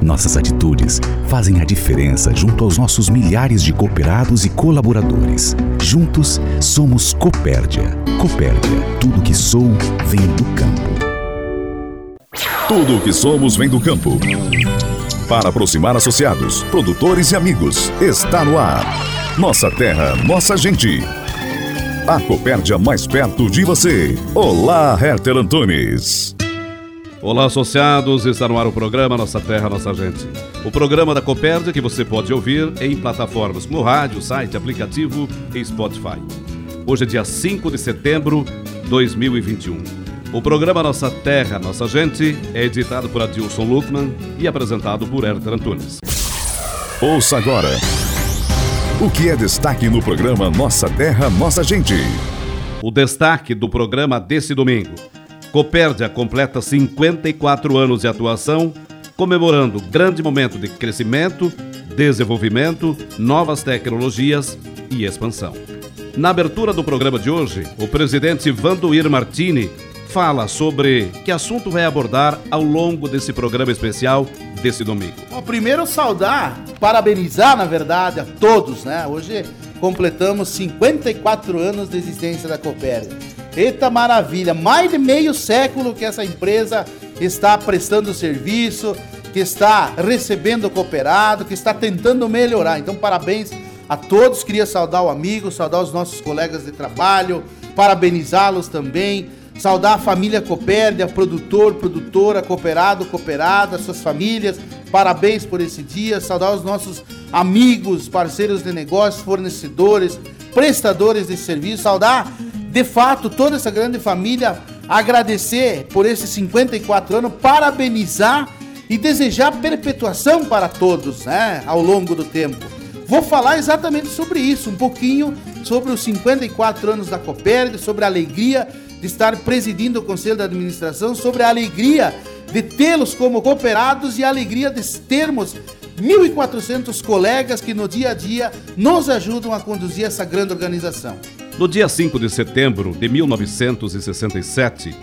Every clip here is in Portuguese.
Nossas atitudes fazem a diferença junto aos nossos milhares de cooperados e colaboradores. Juntos somos Copérdia. Copérdia, tudo que sou vem do campo. Tudo o que somos vem do campo. Para aproximar associados, produtores e amigos, está no ar. Nossa terra, nossa gente. A Copérdia mais perto de você. Olá, Herter Antunes. Olá, associados. Está no ar o programa Nossa Terra, Nossa Gente. O programa da Copérdia que você pode ouvir em plataformas como rádio, site, aplicativo e Spotify. Hoje é dia 5 de setembro de 2021. O programa Nossa Terra, Nossa Gente é editado por Adilson Luckman e apresentado por Herter Antunes. Ouça agora o que é destaque no programa Nossa Terra, Nossa Gente. O destaque do programa desse domingo. Copérdia completa 54 anos de atuação, comemorando grande momento de crescimento, desenvolvimento, novas tecnologias e expansão. Na abertura do programa de hoje, o presidente Vandoir Martini fala sobre que assunto vai abordar ao longo desse programa especial desse domingo. Bom, primeiro saudar, parabenizar, na verdade, a todos, né? Hoje completamos 54 anos de existência da Copérdia. Eita maravilha, mais de meio século que essa empresa está prestando serviço, que está recebendo cooperado, que está tentando melhorar. Então, parabéns a todos. Queria saudar o amigo, saudar os nossos colegas de trabalho, parabenizá-los também Saudar a família Copérdia, produtor, produtora, cooperado, cooperada, suas famílias. Parabéns por esse dia. Saudar os nossos amigos, parceiros de negócios, fornecedores, prestadores de serviço. Saudar, de fato, toda essa grande família. Agradecer por esses 54 anos, parabenizar e desejar perpetuação para todos, né, ao longo do tempo. Vou falar exatamente sobre isso, um pouquinho sobre os 54 anos da Copérdia, sobre a alegria de estar presidindo o Conselho de Administração, sobre a alegria de tê-los como cooperados e a alegria de termos 1.400 colegas que no dia a dia nos ajudam a conduzir essa grande organização. No dia 5 de setembro de 1967,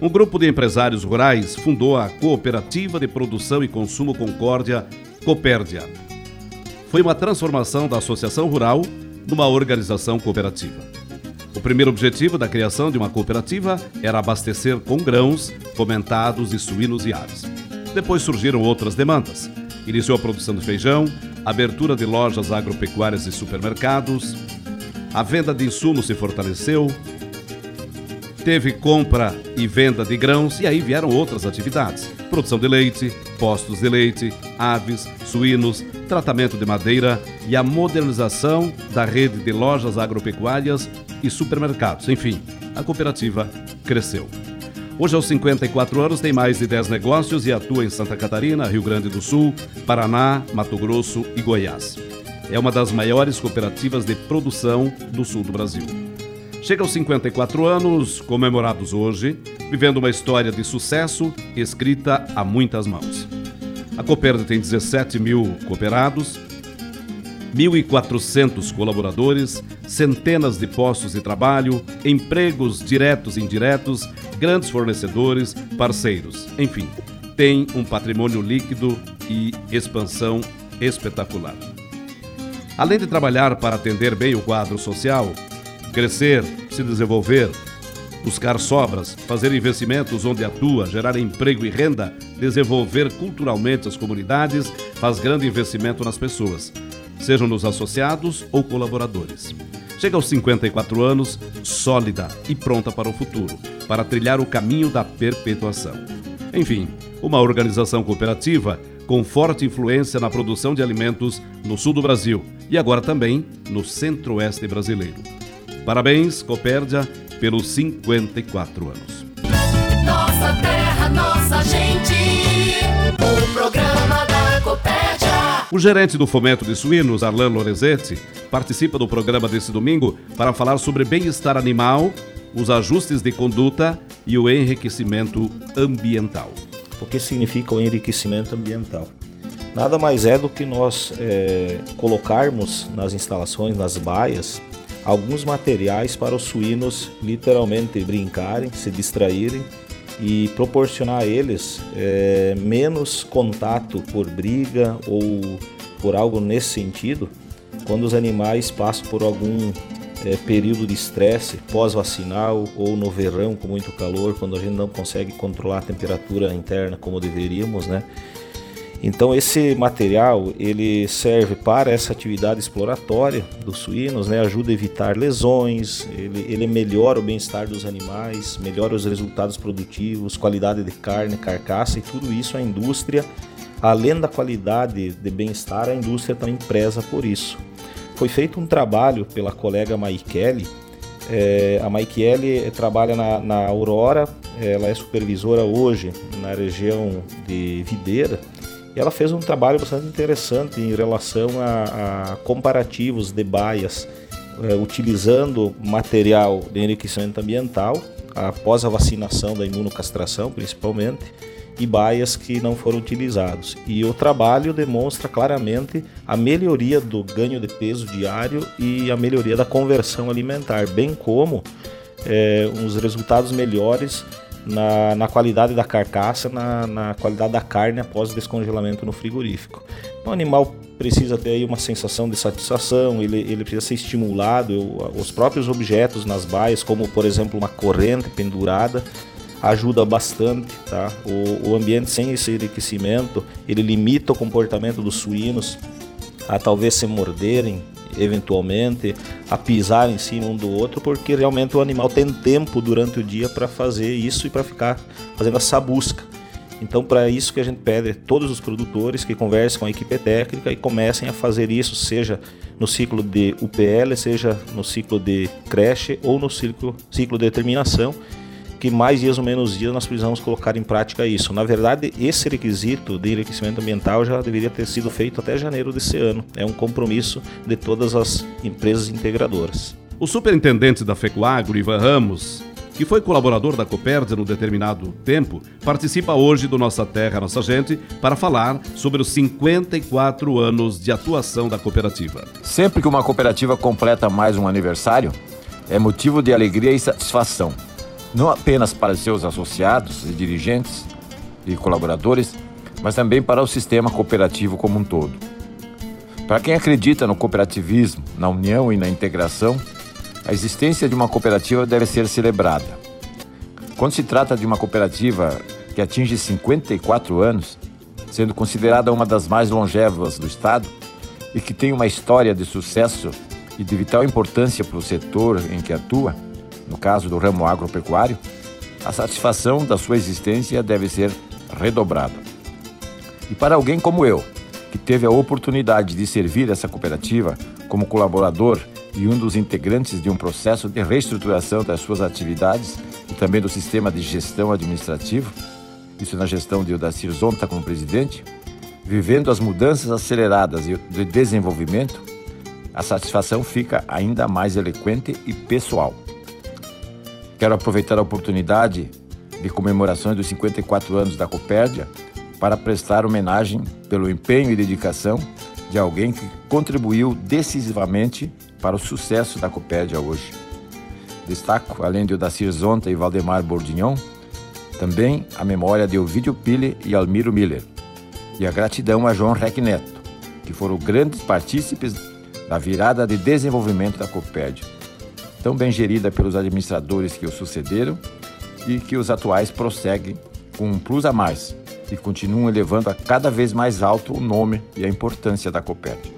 um grupo de empresários rurais fundou a Cooperativa de Produção e Consumo Concórdia, Copérdia. Foi uma transformação da Associação Rural numa organização cooperativa. O primeiro objetivo da criação de uma cooperativa era abastecer com grãos, fomentados e suínos e aves. Depois surgiram outras demandas. Iniciou a produção de feijão, abertura de lojas agropecuárias e supermercados, a venda de insumos se fortaleceu, teve compra e venda de grãos e aí vieram outras atividades: produção de leite, postos de leite, aves, suínos, tratamento de madeira e a modernização da rede de lojas agropecuárias e supermercados. Enfim, a cooperativa cresceu. Hoje, aos 54 anos, tem mais de 10 negócios e atua em Santa Catarina, Rio Grande do Sul, Paraná, Mato Grosso e Goiás. É uma das maiores cooperativas de produção do sul do Brasil. Chega aos 54 anos, comemorados hoje, vivendo uma história de sucesso escrita a muitas mãos. A Cooperda tem 17 mil cooperados, 1.400 colaboradores, centenas de postos de trabalho, empregos diretos e indiretos, grandes fornecedores, parceiros. Enfim, tem um patrimônio líquido e expansão espetacular. Além de trabalhar para atender bem o quadro social, crescer, se desenvolver, buscar sobras, fazer investimentos onde atua, gerar emprego e renda, desenvolver culturalmente as comunidades, faz grande investimento nas pessoas sejam nos associados ou colaboradores. Chega aos 54 anos, sólida e pronta para o futuro, para trilhar o caminho da perpetuação. Enfim, uma organização cooperativa com forte influência na produção de alimentos no sul do Brasil e agora também no centro-oeste brasileiro. Parabéns, Copérdia, pelos 54 anos. Nossa terra, nossa gente, o programa da Copérdia. O gerente do Fomento de Suínos, Arlan Lorenzetti, participa do programa desse domingo para falar sobre bem-estar animal, os ajustes de conduta e o enriquecimento ambiental. O que significa o enriquecimento ambiental? Nada mais é do que nós é, colocarmos nas instalações, nas baias, alguns materiais para os suínos literalmente brincarem, se distraírem e proporcionar a eles é, menos contato por briga ou por algo nesse sentido, quando os animais passam por algum é, período de estresse pós-vacinal ou no verão com muito calor, quando a gente não consegue controlar a temperatura interna como deveríamos, né? Então esse material ele serve para essa atividade exploratória dos suínos, né? ajuda a evitar lesões, ele, ele melhora o bem-estar dos animais, melhora os resultados produtivos, qualidade de carne, carcaça e tudo isso a indústria, além da qualidade de bem-estar, a indústria também preza por isso. Foi feito um trabalho pela colega Maikele, é, a Maikele trabalha na, na Aurora, ela é supervisora hoje na região de Videira, e ela fez um trabalho bastante interessante em relação a, a comparativos de baias, é, utilizando material de enriquecimento ambiental, após a vacinação da imunocastração principalmente, e baias que não foram utilizados. E o trabalho demonstra claramente a melhoria do ganho de peso diário e a melhoria da conversão alimentar, bem como é, uns resultados melhores na, na qualidade da carcaça, na, na, qualidade da carne após o descongelamento no frigorífico. O animal precisa ter aí uma sensação de satisfação, ele, ele precisa ser estimulado. Os próprios objetos nas baias, como por exemplo uma corrente pendurada, ajuda bastante, tá? O, o ambiente sem esse enriquecimento, ele limita o comportamento dos suínos a talvez se morderem, eventualmente a pisar em cima um do outro, porque realmente o animal tem tempo durante o dia para fazer isso e para ficar fazendo essa busca. Então, para isso que a gente pede a todos os produtores que conversem com a equipe técnica e comecem a fazer isso, seja no ciclo de UPL, seja no ciclo de creche ou no ciclo, ciclo de determinação, que mais dias ou menos dias nós precisamos colocar em prática isso. Na verdade, esse requisito de enriquecimento ambiental já deveria ter sido feito até janeiro desse ano. É um compromisso de todas as empresas integradoras. O superintendente da FECOAGRO, Ivan Ramos, que foi colaborador da Copérdia no determinado tempo, participa hoje do Nossa Terra, Nossa Gente para falar sobre os 54 anos de atuação da cooperativa. Sempre que uma cooperativa completa mais um aniversário, é motivo de alegria e satisfação não apenas para seus associados e dirigentes e colaboradores, mas também para o sistema cooperativo como um todo. Para quem acredita no cooperativismo, na união e na integração, a existência de uma cooperativa deve ser celebrada. Quando se trata de uma cooperativa que atinge 54 anos, sendo considerada uma das mais longevas do Estado e que tem uma história de sucesso e de vital importância para o setor em que atua, no caso do ramo agropecuário, a satisfação da sua existência deve ser redobrada. E para alguém como eu, que teve a oportunidade de servir essa cooperativa como colaborador e um dos integrantes de um processo de reestruturação das suas atividades e também do sistema de gestão administrativo, isso na gestão de Odacir Zonta como presidente, vivendo as mudanças aceleradas de desenvolvimento, a satisfação fica ainda mais eloquente e pessoal. Quero aproveitar a oportunidade de comemorações dos 54 anos da Copérdia para prestar homenagem pelo empenho e dedicação de alguém que contribuiu decisivamente para o sucesso da Copérdia hoje. Destaco, além de Odacir Zonta e Valdemar Bordignon, também a memória de Ovidio Pille e Almiro Miller, e a gratidão a João Rec Neto, que foram grandes partícipes da virada de desenvolvimento da Copérdia tão bem gerida pelos administradores que o sucederam e que os atuais prosseguem com um plus a mais e continuam elevando a cada vez mais alto o nome e a importância da Copérdia.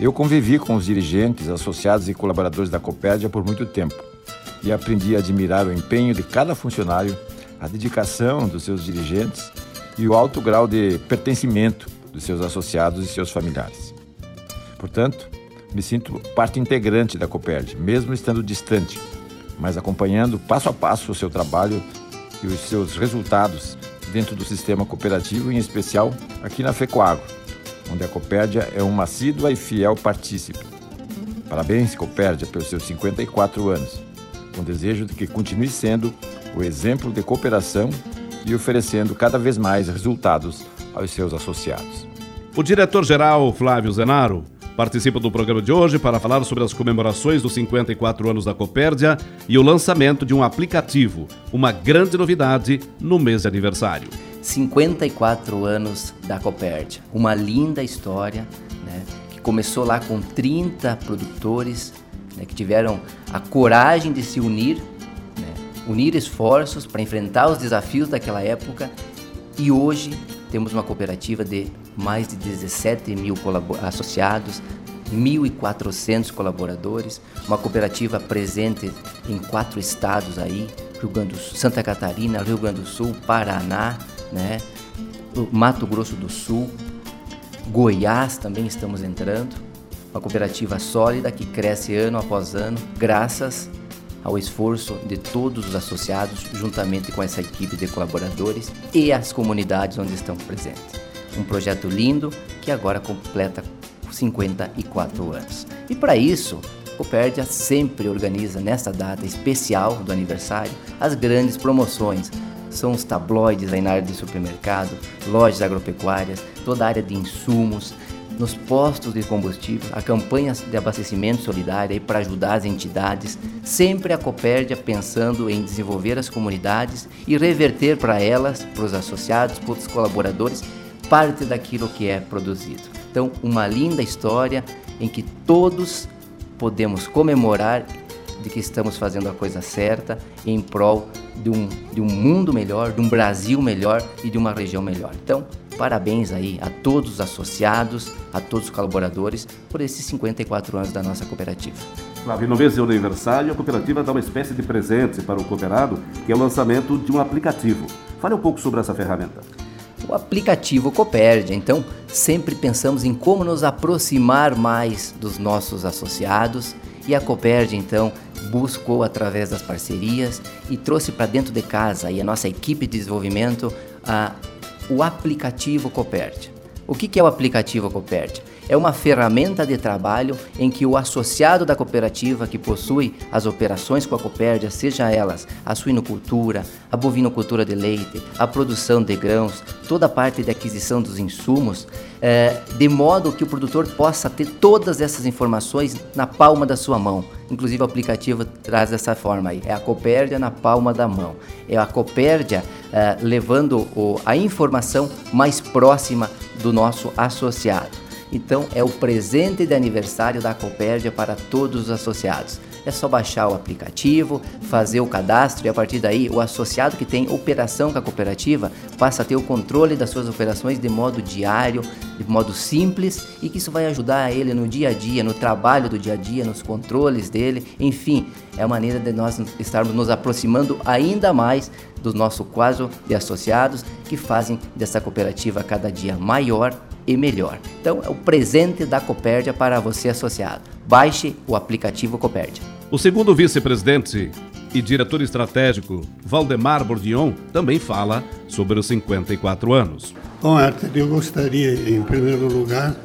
Eu convivi com os dirigentes, associados e colaboradores da Copérdia por muito tempo e aprendi a admirar o empenho de cada funcionário, a dedicação dos seus dirigentes e o alto grau de pertencimento dos seus associados e seus familiares. Portanto, me sinto parte integrante da Coperd, mesmo estando distante, mas acompanhando passo a passo o seu trabalho e os seus resultados dentro do sistema cooperativo, em especial aqui na FECOAGro, onde a Copérdia é uma assídua e fiel partícipe. Parabéns, Copérdia, pelos seus 54 anos, com desejo de que continue sendo o exemplo de cooperação e oferecendo cada vez mais resultados aos seus associados. O diretor-geral Flávio Zenaro participa do programa de hoje para falar sobre as comemorações dos 54 anos da Copérdia e o lançamento de um aplicativo, uma grande novidade no mês de aniversário. 54 anos da Copérdia, uma linda história, né, que começou lá com 30 produtores né, que tiveram a coragem de se unir, né, unir esforços para enfrentar os desafios daquela época e hoje temos uma cooperativa de mais de 17 mil associados, 1.400 colaboradores, uma cooperativa presente em quatro estados aí, Rio Grande do Sul, Santa Catarina, Rio Grande do Sul, Paraná, né? Mato Grosso do Sul, Goiás também estamos entrando. Uma cooperativa sólida que cresce ano após ano, graças ao esforço de todos os associados, juntamente com essa equipe de colaboradores e as comunidades onde estão presentes. Um projeto lindo que agora completa 54 anos. E para isso, Copérdia sempre organiza nesta data especial do aniversário as grandes promoções. São os tabloides aí na área de supermercado, lojas agropecuárias, toda a área de insumos, nos postos de combustível, a campanha de abastecimento solidário para ajudar as entidades, sempre a Copérdia pensando em desenvolver as comunidades e reverter para elas, para os associados, para os colaboradores, parte daquilo que é produzido. Então, uma linda história em que todos podemos comemorar de que estamos fazendo a coisa certa em prol de um, de um mundo melhor, de um Brasil melhor e de uma região melhor. Então, parabéns aí a todos os associados, a todos os colaboradores por esses 54 anos da nossa cooperativa. Flávio, no mês de aniversário, a cooperativa dá uma espécie de presente para o cooperado, que é o lançamento de um aplicativo. Fale um pouco sobre essa ferramenta. O aplicativo Copérdia, então, sempre pensamos em como nos aproximar mais dos nossos associados e a Copérdia, então, buscou através das parcerias e trouxe para dentro de casa e a nossa equipe de desenvolvimento a, o aplicativo Copérdia. O que, que é o aplicativo Copérdia? É uma ferramenta de trabalho em que o associado da cooperativa que possui as operações com a Copérdia, seja elas a suinocultura, a bovinocultura de leite, a produção de grãos, toda a parte de aquisição dos insumos, é, de modo que o produtor possa ter todas essas informações na palma da sua mão. Inclusive o aplicativo traz dessa forma aí, é a Copérdia na palma da mão. É a Copérdia é, levando o, a informação mais próxima do nosso associado. Então é o presente de aniversário da Copérdia para todos os associados. É só baixar o aplicativo, fazer o cadastro e a partir daí o associado que tem operação com a cooperativa passa a ter o controle das suas operações de modo diário, de modo simples e que isso vai ajudar ele no dia a dia, no trabalho do dia a dia, nos controles dele, enfim, é a maneira de nós estarmos nos aproximando ainda mais do nosso quadro de associados que fazem dessa cooperativa cada dia maior e melhor. Então é o presente da Copérdia para você associado. Baixe o aplicativo Copérdia. O segundo vice-presidente e diretor estratégico, Valdemar Bordion, também fala sobre os 54 anos. Bom, Arthur, eu gostaria, em primeiro lugar,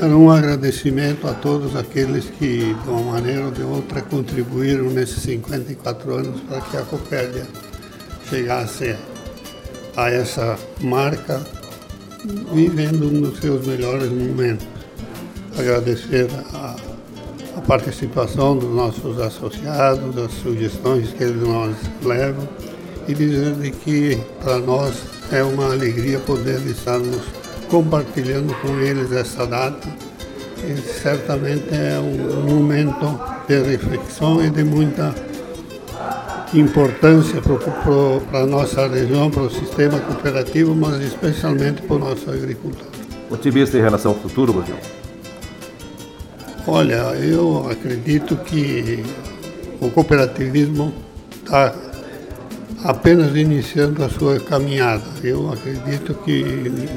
dar um agradecimento a todos aqueles que, de uma maneira ou de outra, contribuíram nesses 54 anos para que a Copérdia chegasse a essa marca vivendo um dos seus melhores momentos. Agradecer a, a participação dos nossos associados, as sugestões que eles nos levam e dizer que para nós é uma alegria poder estarmos compartilhando com eles essa data. E certamente é um momento de reflexão e de muita importância para a nossa região, para o sistema cooperativo, mas especialmente para o nosso agricultor. Otimista em relação ao futuro, Bruno? Olha, eu acredito que o cooperativismo está apenas iniciando a sua caminhada. Eu acredito que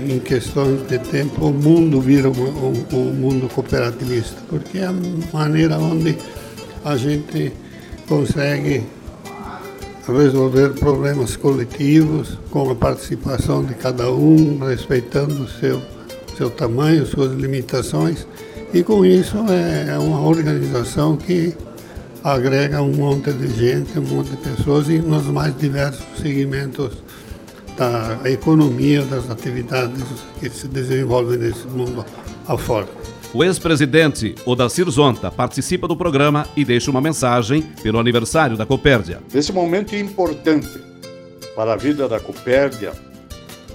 em questões de tempo o mundo vira um, um, um mundo cooperativista, porque é a maneira onde a gente consegue resolver problemas coletivos com a participação de cada um, respeitando o seu, seu tamanho, suas limitações. E com isso é, é uma organização que agrega um monte de gente, um monte de pessoas e nos mais diversos segmentos da economia, das atividades que se desenvolvem nesse mundo afora. O ex-presidente Odacir Zonta participa do programa e deixa uma mensagem pelo aniversário da Copérdia. Nesse momento importante para a vida da Copérdia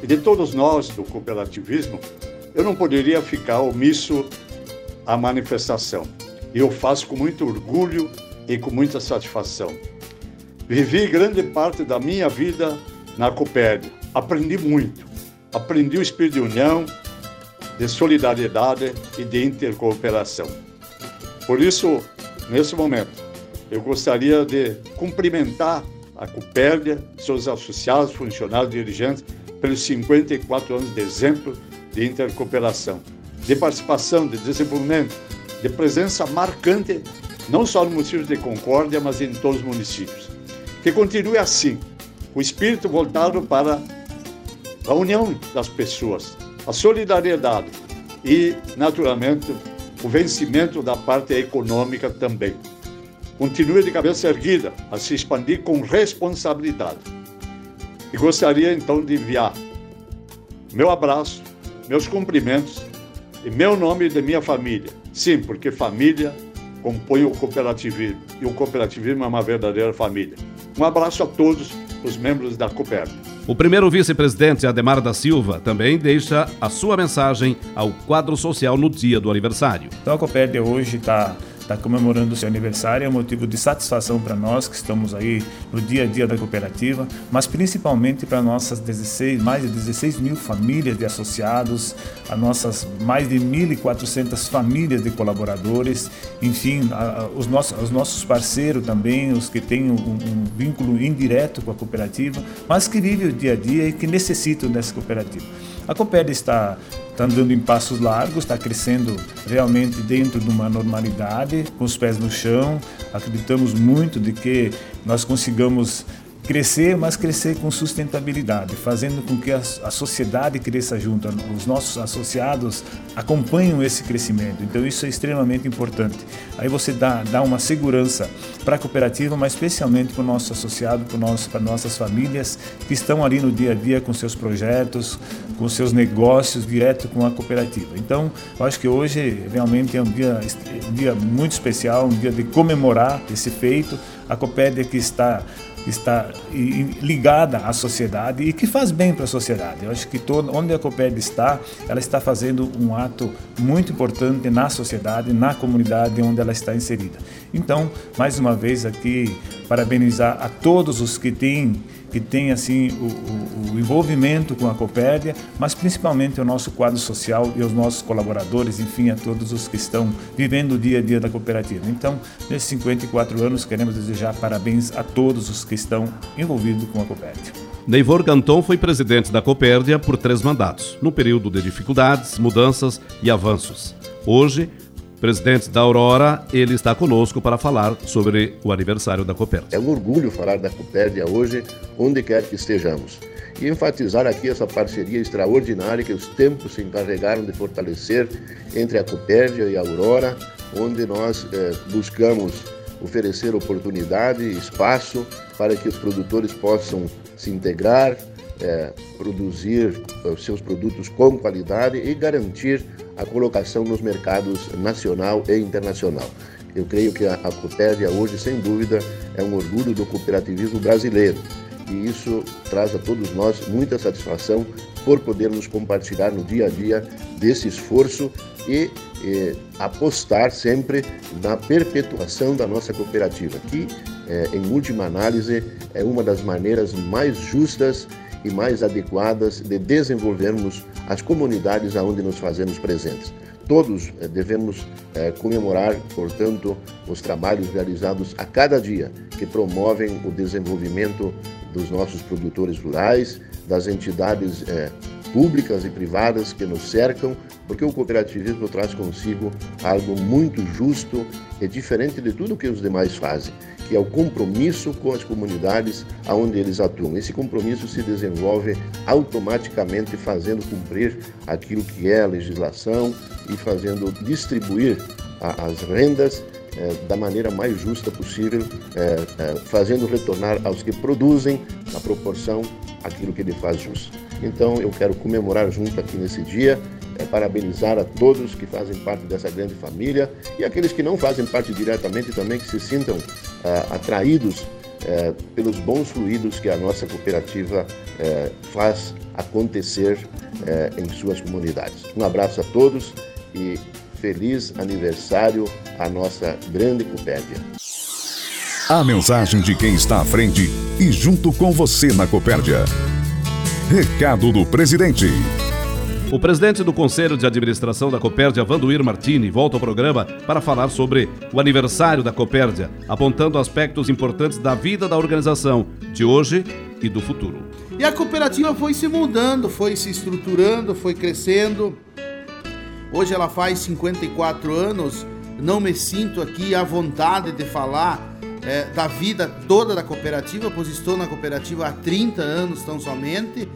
e de todos nós do cooperativismo, eu não poderia ficar omisso à manifestação. E eu faço com muito orgulho e com muita satisfação. Vivi grande parte da minha vida na Copérdia. Aprendi muito. Aprendi o espírito de união, de solidariedade e de intercooperação. Por isso, nesse momento, eu gostaria de cumprimentar a Copérdia, seus associados, funcionários, dirigentes, pelos 54 anos de exemplo de intercooperação, de participação, de desenvolvimento, de presença marcante, não só no município de Concórdia, mas em todos os municípios. Que continue assim, o espírito voltado para a união das pessoas, a solidariedade e, naturalmente, o vencimento da parte econômica também. Continue de cabeça erguida a se expandir com responsabilidade. E gostaria então de enviar meu abraço, meus cumprimentos e meu nome e de minha família. Sim, porque família compõe o cooperativismo e o cooperativismo é uma verdadeira família. Um abraço a todos os membros da Cooper. O primeiro vice-presidente, Ademar da Silva, também deixa a sua mensagem ao quadro social no dia do aniversário. Então a Copérdia hoje está está comemorando o seu aniversário, é um motivo de satisfação para nós que estamos aí no dia a dia da cooperativa, mas principalmente para nossas 16, mais de 16 mil famílias de associados, as nossas mais de 1.400 famílias de colaboradores, enfim, a, a, os, nossos, os nossos parceiros também, os que têm um, um vínculo indireto com a cooperativa, mas que vivem o dia a dia e que necessitam dessa cooperativa. A Copérdia está está andando em passos largos, está crescendo realmente dentro de uma normalidade, com os pés no chão. Acreditamos muito de que nós consigamos crescer, mas crescer com sustentabilidade, fazendo com que a, a, sociedade cresça junto, os nossos associados acompanham esse crescimento. Então isso é extremamente importante. Aí você dá, dá uma segurança para a cooperativa, mas especialmente para o nosso associado, para, nosso, nossas famílias que estão ali no dia a dia com seus projetos, com seus negócios direto com a cooperativa. Então, eu acho que hoje realmente é um dia, um dia muito especial, um dia de comemorar esse feito. A Copérdia que está está ligada à sociedade e que faz bem para a sociedade. Eu acho que todo, onde a Coped está, ela está fazendo um ato muito importante na sociedade, na comunidade onde ela está inserida. Então, mais uma vez aqui, parabenizar a todos os que têm que tem assim o, o, o, envolvimento com a Copérdia, mas principalmente o nosso quadro social e os nossos colaboradores, enfim, a todos os que estão vivendo o dia a dia da cooperativa. Então, nesses 54 anos, queremos desejar parabéns a todos os que estão envolvidos com a Copérdia. Neivor Canton foi presidente da Copérdia por três mandatos, no período de dificuldades, mudanças e avanços. Hoje, presidente da Aurora, ele está conosco para falar sobre o aniversário da Copérdia. É um orgulho falar da Copérdia hoje, onde quer que estejamos. E enfatizar aqui essa parceria extraordinária que os tempos se encarregaram de fortalecer entre a Copérdia e a Aurora, onde nós eh, buscamos oferecer oportunidade, espaço para que os produtores possam se integrar, é, produzir os seus produtos com qualidade e garantir a colocação nos mercados nacional e internacional. Eu creio que a, a hoje, sem dúvida, é um orgulho do cooperativismo brasileiro e isso traz a todos nós muita satisfação por podermos compartilhar no dia a dia desse esforço e eh, apostar sempre na perpetuação da nossa cooperativa, que, eh, em última análise, é uma das maneiras mais justas e mais adequadas de desenvolvermos as comunidades aonde nos fazemos presentes. Todos eh, devemos eh, comemorar, portanto, os trabalhos realizados a cada dia que promovem o desenvolvimento dos nossos produtores rurais, das entidades eh, públicas e privadas que nos cercam, porque o cooperativismo traz consigo algo muito justo e diferente de tudo que os demais fazem que é o compromisso com as comunidades aonde eles atuam. Esse compromisso se desenvolve automaticamente fazendo cumprir aquilo que é a legislação e fazendo distribuir as rendas é, da maneira mais justa possível, é, é, fazendo retornar aos que produzem na proporção aquilo que ele faz justo. Então eu quero comemorar junto aqui nesse dia, é, parabenizar a todos que fazem parte dessa grande família e aqueles que não fazem parte diretamente também que se sintam atraídos é, pelos bons fluidos que a nossa cooperativa é, faz acontecer em suas comunidades. Um abraço a todos e feliz aniversário à nossa grande Copérdia. A mensagem de quem está à frente e junto com você na Copérdia. Recado do presidente. O presidente do Conselho de Administração da Copérdia, Vanduir Martini, volta ao programa para falar sobre o aniversário da Copérdia, apontando aspectos importantes da vida da organização, de hoje e do futuro. E a cooperativa foi se mudando, foi se estruturando, foi crescendo. Hoje ela faz 54 anos. Não me sinto aqui à vontade de falar é, da vida toda da cooperativa, pois estou na cooperativa há 30 anos tão somente.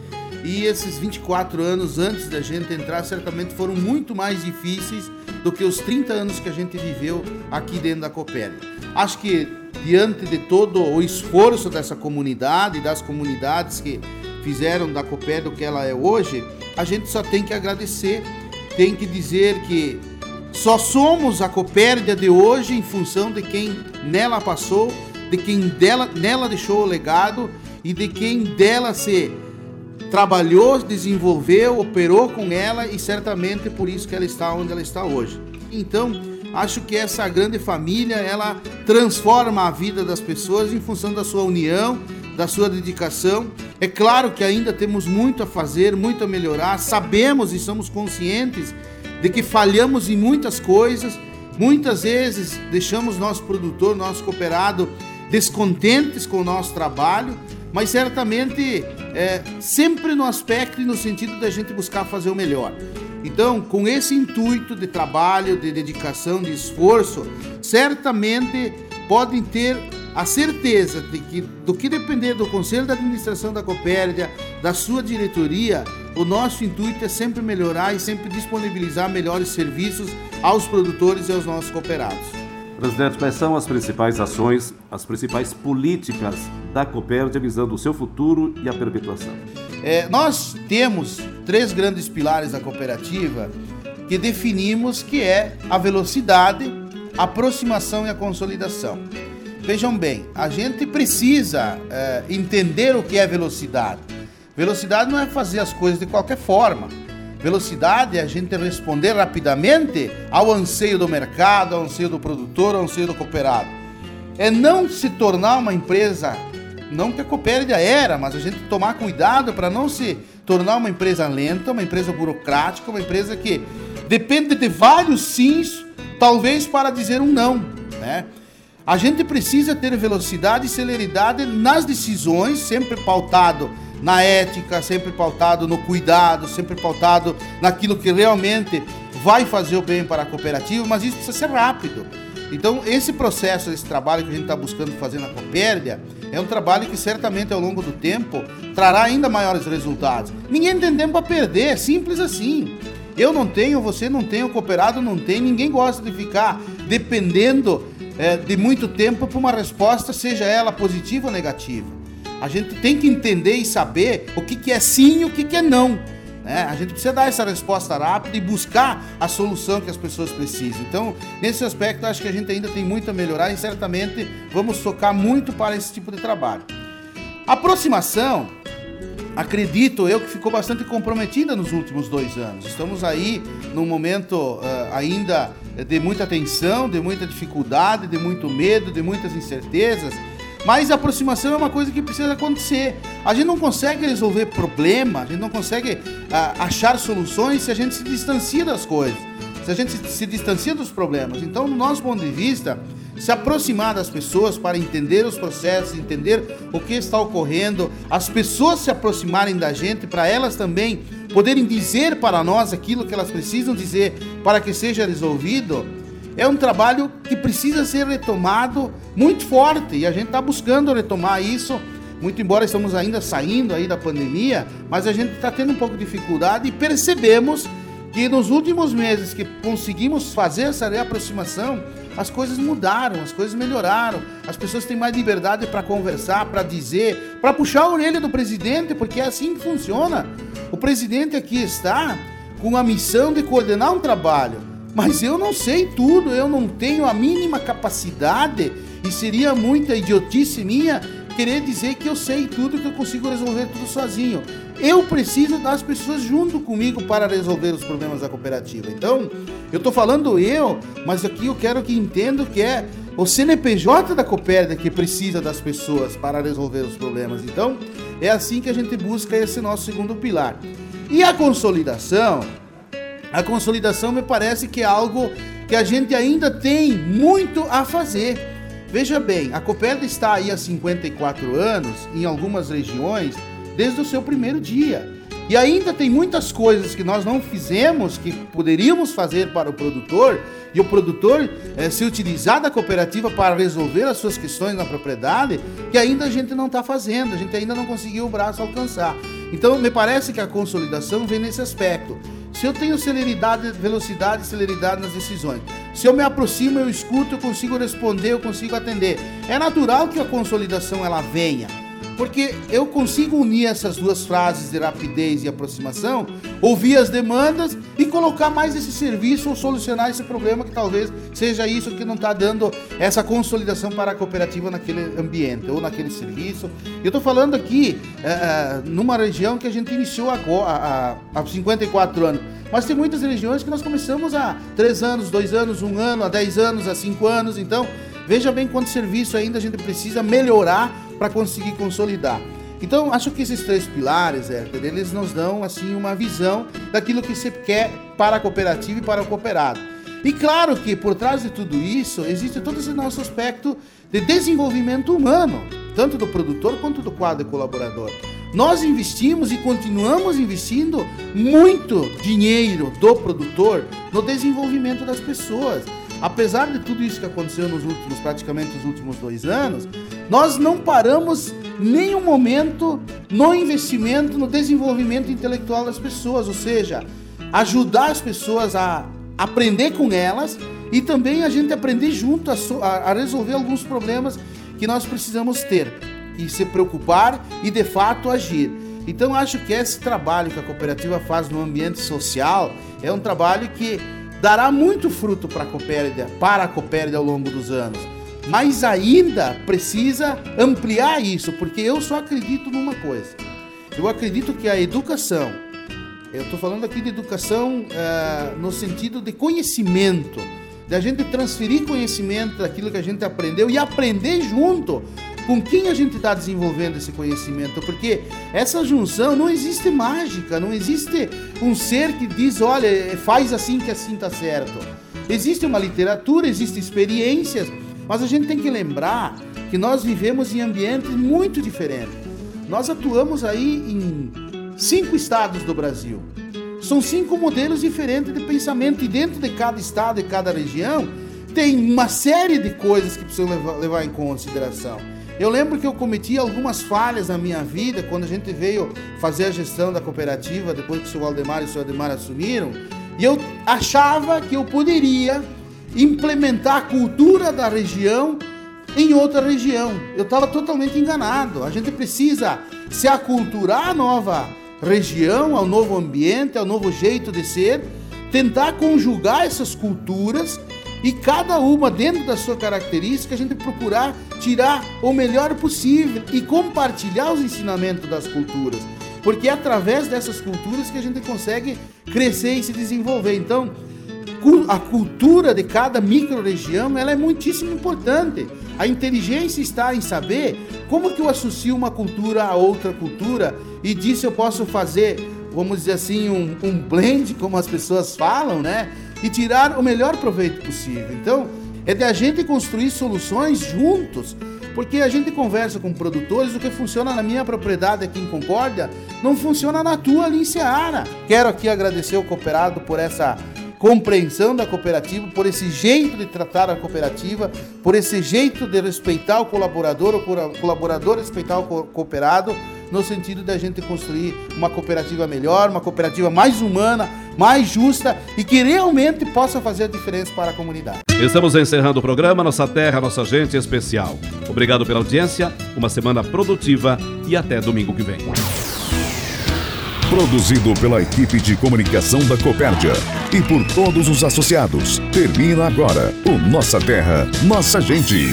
E esses 24 anos antes da gente entrar certamente foram muito mais difíceis do que os 30 anos que a gente viveu aqui dentro da Copérdia. Acho que diante de todo o esforço dessa comunidade, das comunidades que fizeram da Copérdia o que ela é hoje, a gente só tem que agradecer, tem que dizer que só somos a Copérdia de hoje em função de quem nela passou, de quem dela, nela deixou o legado e de quem dela se trabalhou, desenvolveu, operou com ela e certamente por isso que ela está onde ela está hoje. Então, acho que essa grande família, ela transforma a vida das pessoas em função da sua união, da sua dedicação. É claro que ainda temos muito a fazer, muito a melhorar. Sabemos e somos conscientes de que falhamos em muitas coisas. Muitas vezes deixamos nosso produtor, nosso cooperado descontentes com o nosso trabalho, mas certamente é, sempre no aspecto e no sentido da gente buscar fazer o melhor. Então, com esse intuito de trabalho, de dedicação, de esforço, certamente podem ter a certeza de que, do que depender do Conselho de Administração da Copérdia, da sua diretoria, o nosso intuito é sempre melhorar e sempre disponibilizar melhores serviços aos produtores e aos nossos cooperados. Presidente, quais são as principais ações, as principais políticas da Copérdia visando o seu futuro e a perpetuação? É, nós temos três grandes pilares da cooperativa que definimos que é a velocidade, a aproximação e a consolidação. Vejam bem, a gente precisa é, entender o que é velocidade. Velocidade não é fazer as coisas de qualquer forma. Velocidade é a gente responder rapidamente ao anseio do mercado, ao anseio do produtor, ao anseio do cooperado. É não se tornar uma empresa, não que a Copérdia era, mas a gente tomar cuidado para não se tornar uma empresa lenta, uma empresa burocrática, uma empresa que depende de vários sims, talvez para dizer um não, né? A gente precisa ter velocidade e celeridade nas decisões, sempre pautado na ética, sempre pautado no cuidado, sempre pautado naquilo que realmente vai fazer o bem para a cooperativa, mas isso precisa ser rápido. Então, esse processo, esse trabalho que a gente está buscando fazer na Copérdia, é um trabalho que certamente ao longo do tempo trará ainda maiores resultados. Ninguém tem tempo para perder, é simples assim. Eu não tenho, você não tem, o cooperado não tem, ninguém gosta de ficar dependendo é, de muito tempo para uma resposta, seja ela positiva ou negativa. A gente tem que entender e saber o que, que é sim e o que, que é não. Né? A gente precisa dar essa resposta rápida e buscar a solução que as pessoas precisam. Então, nesse aspecto, acho que a gente ainda tem muito a melhorar e certamente vamos focar muito para esse tipo de trabalho. Aproximação, acredito eu que ficou bastante comprometida nos últimos dois anos. Estamos aí num momento uh, ainda de muita tensão, de muita dificuldade, de muito medo, de muitas incertezas. Mas a aproximação é uma coisa que precisa acontecer. A gente não consegue resolver problemas, a gente não consegue uh, achar soluções se a gente se distancia das coisas, se a gente se, se distancia dos problemas. Então, no nosso ponto de vista, se aproximar das pessoas para entender os processos, entender o que está ocorrendo, as pessoas se aproximarem da gente para elas também poderem dizer para nós aquilo que elas precisam dizer para que seja resolvido, é um trabalho que precisa ser retomado muito forte e a gente está buscando retomar isso. Muito embora estamos ainda saindo aí da pandemia, mas a gente está tendo um pouco de dificuldade e percebemos que nos últimos meses que conseguimos fazer essa reaproximação, as coisas mudaram, as coisas melhoraram, as pessoas têm mais liberdade para conversar, para dizer, para puxar a orelha do presidente, porque é assim que funciona. O presidente aqui está com a missão de coordenar um trabalho, mas eu não sei tudo, eu não tenho a mínima capacidade e seria muita idiotice minha querer dizer que eu sei tudo, que eu consigo resolver tudo sozinho. Eu preciso das pessoas junto comigo para resolver os problemas da cooperativa. Então, eu estou falando eu, mas aqui eu quero que entendam que é o CNPJ da Copérdia que precisa das pessoas para resolver os problemas. Então, é assim que a gente busca esse nosso segundo pilar. E a consolidação? A consolidação me parece que é algo que a gente ainda tem muito a fazer. Veja bem, a Copérdia está aí há 54 anos em algumas regiões desde o seu primeiro dia. E ainda tem muitas coisas que nós não fizemos que poderíamos fazer para o produtor e o produtor é, se utilizar da cooperativa para resolver as suas questões na propriedade que ainda a gente não está fazendo, a gente ainda não conseguiu o braço alcançar. Então me parece que a consolidação vem nesse aspecto. Se eu tenho celeridade, velocidade e celeridade nas decisões, se eu me aproximo, eu escuto, eu consigo responder, eu consigo atender, é natural que a consolidação ela venha. Porque eu consigo unir essas duas frases de rapidez e aproximação, ouvir as demandas e colocar mais esse serviço ou solucionar esse problema que talvez seja isso que não está dando essa consolidação para a cooperativa naquele ambiente ou naquele serviço. Eu estou falando aqui é, numa região que a gente iniciou há 54 anos. Mas tem muitas regiões que nós começamos há 3 anos, 2 anos, 1 ano, há 10 anos, há 5 anos. Então, veja bem quanto serviço ainda a gente precisa melhorar para conseguir consolidar. Então, acho que esses três pilares, Herter, eles nos dão assim uma visão daquilo que você quer para a cooperativa e para o cooperado. E claro que por trás de tudo isso existe todo esse nosso aspecto de desenvolvimento humano, tanto do produtor quanto do quadro colaborador. Nós investimos e continuamos investindo muito dinheiro do produtor no desenvolvimento das pessoas. Apesar de tudo isso que aconteceu nos últimos, praticamente os últimos dois anos, nós não paramos nenhum momento no investimento, no desenvolvimento intelectual das pessoas, ou seja, ajudar as pessoas a aprender com elas e também a gente aprender junto a, a resolver alguns problemas que nós precisamos ter e se preocupar e de fato agir. Então acho que esse trabalho que a cooperativa faz no ambiente social é um trabalho que dará muito fruto para a Copérdia, para a Copérdia ao longo dos anos. Mas ainda precisa ampliar isso, porque eu só acredito numa coisa. Eu acredito que a educação, eu estou falando aqui de educação uh, no sentido de conhecimento, de a gente transferir conhecimento daquilo que a gente aprendeu e aprender junto com quem a gente está desenvolvendo esse conhecimento, porque essa junção não existe mágica, não existe um ser que diz, olha, faz assim que assim está certo. Existe uma literatura, existem experiências, mas a gente tem que lembrar que nós vivemos em ambientes muito diferentes. Nós atuamos aí em cinco estados do Brasil. São cinco modelos diferentes de pensamento e dentro de cada estado e cada região tem uma série de coisas que precisam levar, em consideração. Eu lembro que eu cometi algumas falhas na minha vida quando a gente veio fazer a gestão da cooperativa, depois que o seu Valdemar e o seu Ademar assumiram, e eu achava que eu poderia implementar a cultura da região em outra região. Eu estava totalmente enganado. A gente precisa se aculturar à nova região, ao novo ambiente, ao novo jeito de ser, tentar conjugar essas culturas e cada uma dentro da sua característica a gente procurar tirar o melhor possível e compartilhar os ensinamentos das culturas, porque é através dessas culturas que a gente consegue crescer e se desenvolver. Então, a cultura de cada microrregião ela é muitíssimo importante. A inteligência está em saber como que eu associo uma cultura a outra cultura e disso eu posso fazer, vamos dizer assim, um, um blend, como as pessoas falam, né? E tirar o melhor proveito possível. Então, é de a gente construir soluções juntos, porque a gente conversa com produtores, o que funciona na minha propriedade aqui em Concórdia, não funciona na tua ali em Seara. Quero aqui agradecer o cooperado por essa compreensão da cooperativa, por esse jeito de tratar a cooperativa, por esse jeito de respeitar o colaborador, o colaborador respeitar o cooperado. No sentido da gente construir uma cooperativa melhor, uma cooperativa mais humana, mais justa e que realmente possa fazer a diferença para a comunidade. Estamos encerrando o programa Nossa Terra, Nossa Gente Especial. Obrigado pela audiência, uma semana produtiva e até domingo que vem. Produzido pela equipe de comunicação da Copérdia e por todos os associados. Termina agora o Nossa Terra, Nossa Gente.